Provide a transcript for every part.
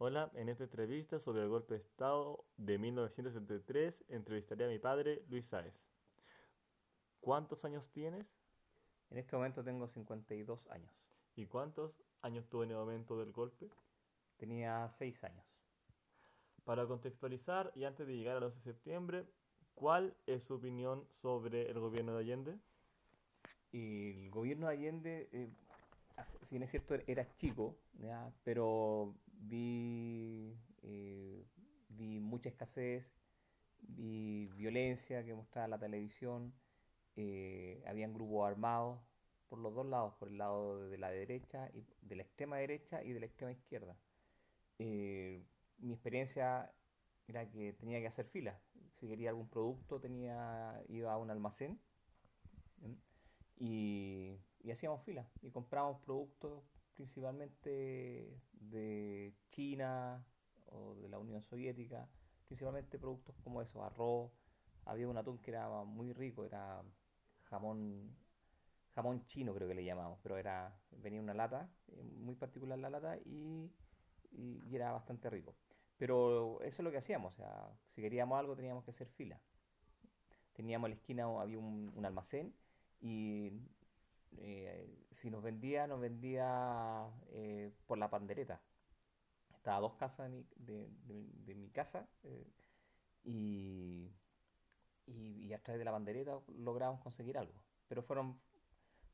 Hola, en esta entrevista sobre el golpe de Estado de 1973 entrevistaré a mi padre, Luis Sáez. ¿Cuántos años tienes En este momento tengo 52 años. y cuántos años tuvo en el momento del golpe? Tenía 6 años. Para contextualizar y antes de llegar al 11 de septiembre, ¿cuál es su opinión sobre el gobierno de Allende? Y el gobierno de Allende, eh, si bien es cierto, era chico, pero vi, eh, vi mucha escasez, vi violencia que mostraba la televisión, eh, habían grupos armados por los dos lados, por el lado de la derecha, y de la extrema derecha y de la extrema izquierda. Eh, mi experiencia era que tenía que hacer fila. Si quería algún producto, tenía, iba a un almacén y, y hacíamos fila y comprábamos productos principalmente de China o de la Unión Soviética, principalmente productos como eso, arroz, había un atún que era muy rico, era jamón, jamón chino creo que le llamamos, pero era, venía en una lata, eh, muy particular la lata y, era bastante rico. Pero eso es lo que hacíamos, o sea, si queríamos algo teníamos que hacer fila. Teníamos en la esquina, había un almacén y eh, si nos vendía, nos vendía eh, por la pandereta. Estaba a dos casas de mi, de, mi casa eh, y, a través de la bandereta logramos conseguir algo. Pero fueron,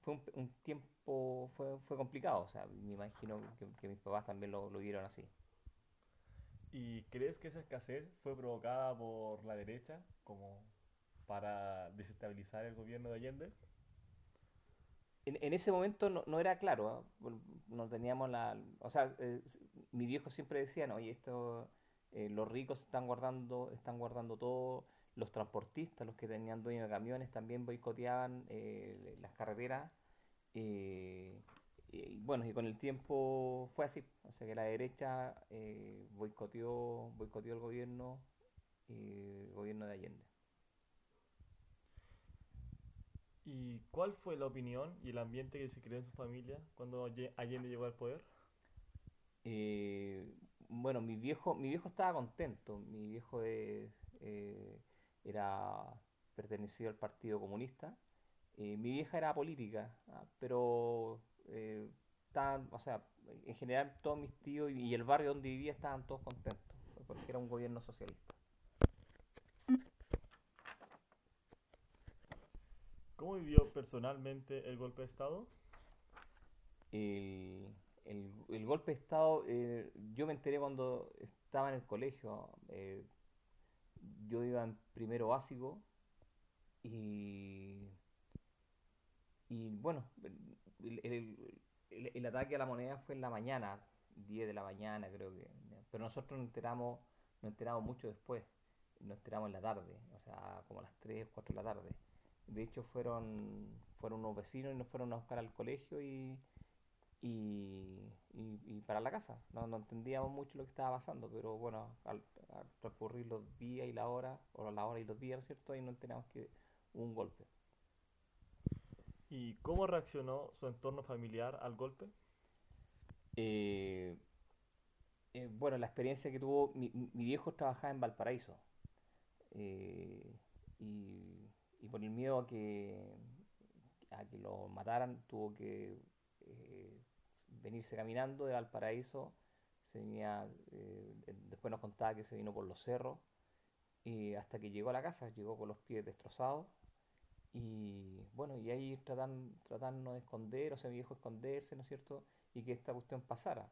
fue un, un tiempo, fue, fue complicado, o sea, me imagino que, que mis papás también lo, lo vieron así. ¿Y crees que esa escasez fue provocada por la derecha como para desestabilizar el gobierno de Allende? En, en ese momento no, no era claro, ¿ah? No teníamos la... O sea, eh, mi viejo siempre decía, oye, esto, eh, los ricos están guardando, están guardando todo, los transportistas, los que tenían dueños de camiones, también boicoteaban eh, las carreteras. eh, y bueno, y con el tiempo fue así, o sea que la derecha boicoteó, boicoteó el gobierno, el gobierno de Allende. ¿Y cuál fue la opinión y el ambiente que se creó en su familia cuando Alle- Allende llegó al poder? Eh, bueno, mi viejo, mi viejo estaba contento. Mi viejo eh, era pertenecido al Partido Comunista. Eh, mi vieja era política, ah, pero eh, estaban, o sea, en general todos mis tíos y el barrio donde vivía estaban todos contentos, porque era un gobierno socialista. ¿Cómo vivió personalmente el golpe de Estado? El, el- golpe de Estado, eh, yo me enteré cuando estaba en el colegio. eh, yo iba en primero básico y, y bueno, el ataque a la moneda fue en la mañana, 10 de la mañana creo que. Pero nosotros nos enteramos, nos enteramos mucho después, nos enteramos en la tarde, o sea, como a las 3, 4 de la tarde. De hecho fueron, fueron unos vecinos y nos fueron a buscar al colegio y, y, y- y para la casa. No, no entendíamos mucho lo que estaba pasando, pero bueno, al, al transcurrir los días y la hora, o la hora y los días, ¿no es cierto? Ahí no enteramos que hubo un golpe. ¿Y cómo reaccionó su entorno familiar al golpe? Eh, eh, bueno, la experiencia que tuvo, mi, mi- mi viejo trabajaba en Valparaíso eh, y, y por el miedo a que, a que lo mataran, tuvo que eh, venirse caminando de Valparaíso. Se venía, eh, después nos contaba que se vino por los cerros y hasta que llegó a la casa, llegó con los pies destrozados y bueno, y ahí tratan, tratando de esconder, o sea, mi viejo esconderse, ¿no es cierto? Y que esta cuestión pasara.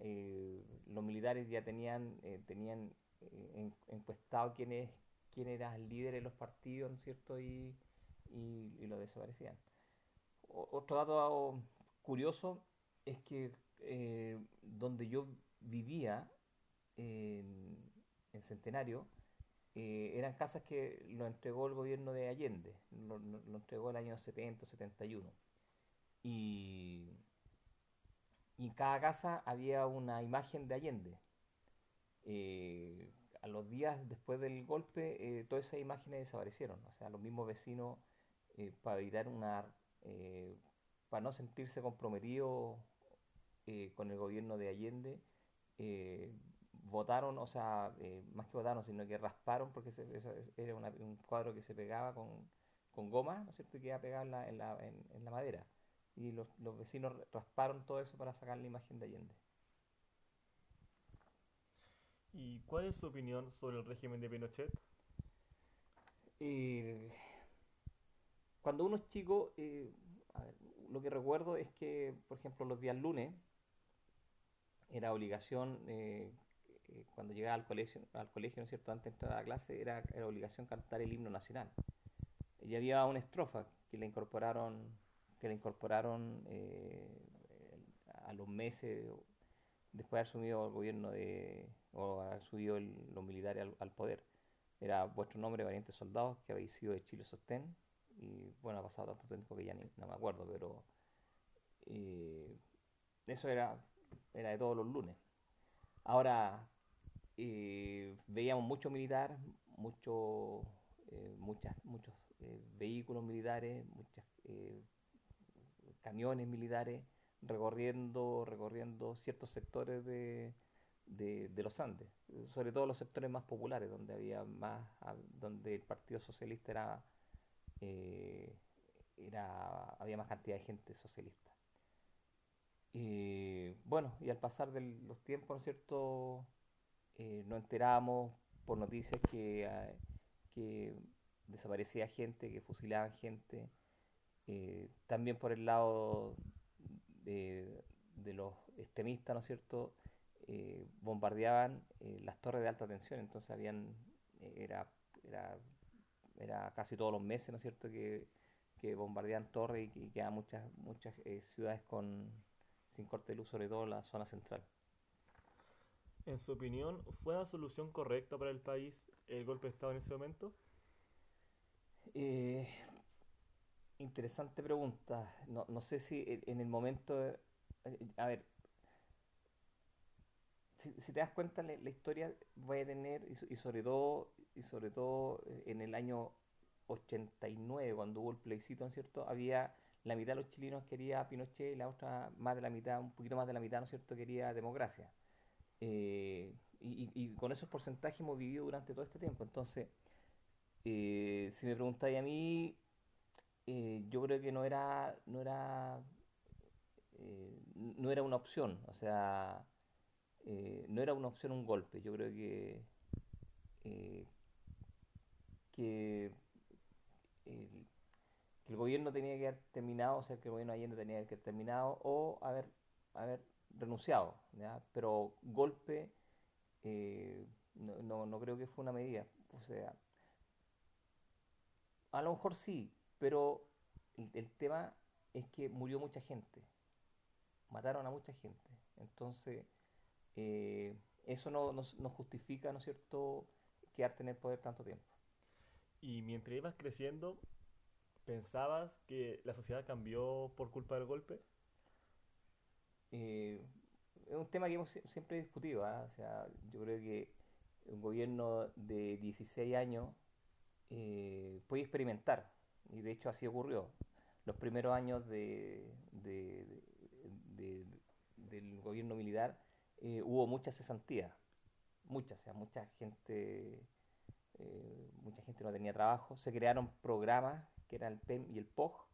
Eh, los militares ya tenían, eh, tenían eh, en- encuestado quién es, quién era el líder de los partidos, ¿no es cierto? Y, y, lo desaparecían. Otro dato curioso es que eh, donde yo vivía, en, en Centenario, eh, eran casas que lo entregó el gobierno de Allende, lo, lo- lo entregó el año 70, 71. Y, y en cada casa había una imagen de Allende. Eh, a los días después del golpe, eh, todas esas imágenes desaparecieron. O sea, los mismos vecinos, eh, para evitar una, eh, para no sentirse comprometidos eh, con el gobierno de Allende, eh, votaron, o sea, más que votaron, sino que rasparon, porque se- era una- un cuadro que se pegaba con, con goma, ¿no es cierto? Y quedaba pegado en la, en la, en- en la madera. Y los, los vecinos rasparon todo eso para sacar la imagen de Allende. ¿Y cuál es su opinión sobre el régimen de Pinochet? Eh, cuando uno es chico, eh, lo que recuerdo es que, por ejemplo, los días lunes era obligación, eh, eh, cuando llegaba al colegio, al colegio, ¿no es cierto? Antes de entrar a la clase, era, era obligación cantar el himno nacional. Y había una estrofa que le incorporaron, que le incorporaron a los meses después de haber asumido el gobierno de, o haber subido los militares al, al poder. Era vuestro nombre, valientes soldados, que habéis sido de Chile Sostén. Y bueno, ha pasado tanto tiempo que ya ni, no me acuerdo, pero eh, eso era, era de todos los lunes. Ahora, eh, veíamos mucho militar, mucho, eh, muchas, muchos eh, vehículos militares, muchos camiones militares recorriendo, recorriendo ciertos sectores de, de, los Andes, sobre todo los sectores más populares, donde había más, ah, donde el Partido Socialista era, eh, era había más cantidad de gente socialista. Y bueno, y al pasar de los tiempos, ¿no es cierto? Eh, nos enteramos por noticias que, ah, que desaparecía gente, que fusilaban gente. eh, también por el lado de, de los extremistas, ¿no es cierto? Eh, bombardeaban eh, las torres de alta tensión, entonces habían, eh, era, era, era casi todos los meses, ¿no es cierto?, que, que bombardeaban torres y, y quedaban muchas, muchas eh, ciudades con, sin corte de luz, sobre todo en la zona central. En su opinión, ¿fue una solución correcta para el país el golpe de Estado en ese momento? Eh, interesante pregunta. No, no sé si en el momento, eh, a ver, si, si te das cuenta la, historia voy a tener y, so- y sobre todo y sobre todo eh, en el año 89 cuando hubo el plebiscito, ¿no es cierto? Había la mitad de los chilenos quería Pinochet y la otra más de la mitad, un poquito más de la mitad, ¿no es cierto? Quería democracia. Eh, y, y- y con esos porcentajes hemos vivido durante todo este tiempo. Entonces, eh, si me preguntáis a mí, eh, yo creo que no era, no era, eh, no era una opción, o sea, eh, no era una opción un golpe. Yo creo que, que, el, que el gobierno tenía que haber terminado, o sea, que el gobierno de Allende tenía que haber terminado o haber, haber renunciado. Pero golpe, eh, no, no, no creo que fue una medida, o sea, a lo mejor sí, pero el, el tema es que murió mucha gente, mataron a mucha gente. Entonces, eh, eso no, no, no justifica, ¿no es cierto?, quedarte en el poder tanto tiempo. Y mientras ibas creciendo, ¿pensabas que la sociedad cambió por culpa del golpe? Eh, es un tema que hemos sie- siempre discutido, ¿ah? O sea, yo creo que un gobierno de 16 años eh, puede experimentar, y de hecho así ocurrió. Los primeros años de, de- de- del gobierno militar eh, hubo mucha cesantía, mucha, o sea, mucha gente, eh, mucha gente no tenía trabajo. Se crearon programas que eran el PEM y el POG,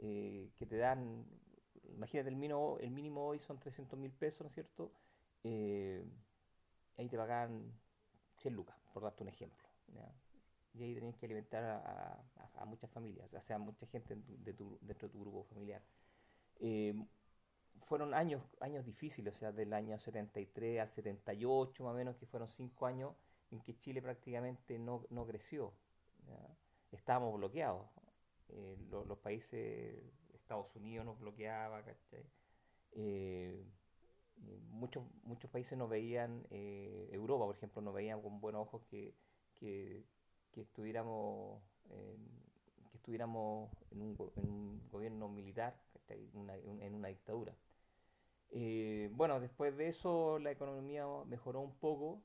eh, que te dan, imagínate, el mínimo, el mínimo hoy son 300 mil pesos, ¿no es cierto? Ahí te pagan 100 lucas, por darte un ejemplo. Y ahí tenías que alimentar a, muchas familias, o sea, mucha gente dentro de tu grupo familiar. Eh, fueron años, años difíciles, o sea, del año 73 al 78 más o menos, que fueron cinco años en que Chile prácticamente no, no creció. Estábamos bloqueados. Eh, lo- los países, Estados Unidos nos bloqueaba, ¿cachai? Eh, muchos, muchos países no veían, eh, Europa por ejemplo, no veían con buenos ojos que, que estuviéramos en, que estuviéramos en un, en un gobierno militar, en una dictadura. Eh, bueno, después de eso la economía mejoró un poco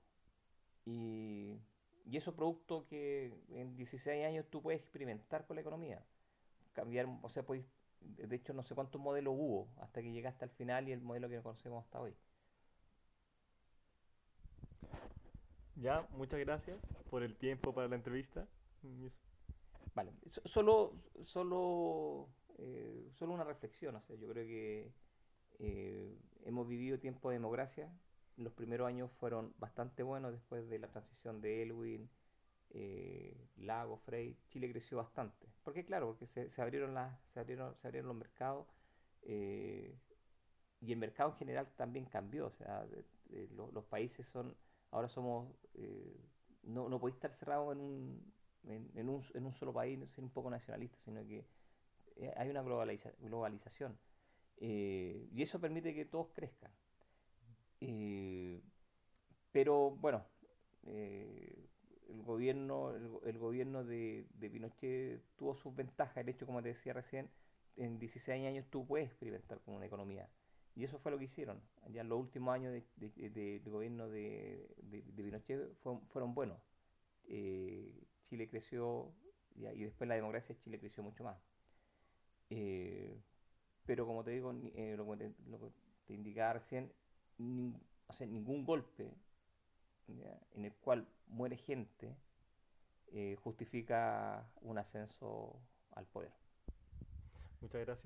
y, y eso producto que en 16 años tú puedes experimentar con la economía. Cambiar, o sea, puedes, de hecho no sé cuántos modelos hubo hasta que llegaste al final y el modelo que conocemos hasta hoy. Ya, muchas gracias por el tiempo para la entrevista. Vale, solo, solo, eh, solo una reflexión, o sea, yo creo que eh, hemos vivido tiempo de democracia, los primeros años fueron bastante buenos después de la transición de Elwin, eh, Lago, Frey, Chile creció bastante. ¿Por qué? Claro, porque se, se abrieron, las, se, abrieron, se abrieron los mercados eh, y el mercado en general también cambió. O sea, los países son, ahora somos, eh, no, no podéis estar cerrado en un, en, un, en un solo país, ser un poco nacionalista, sino que eh, hay una globaliza, globalización. Eh, y eso permite que todos crezcan. pero bueno, el gobierno, el, gobierno de, de, Pinochet tuvo sus ventajas. El hecho, como te decía recién, en 16 años tú puedes experimentar con una economía. Y eso fue lo que hicieron. Ya en los últimos años del gobierno de, Pinochet fueron, buenos. Eh, Chile creció, y después la democracia Chile creció mucho más. Eh, pero como te digo, eh, lo, que te, indicaba recién, ningún golpe en el cual muere gente justifica un ascenso al poder. Muchas gracias.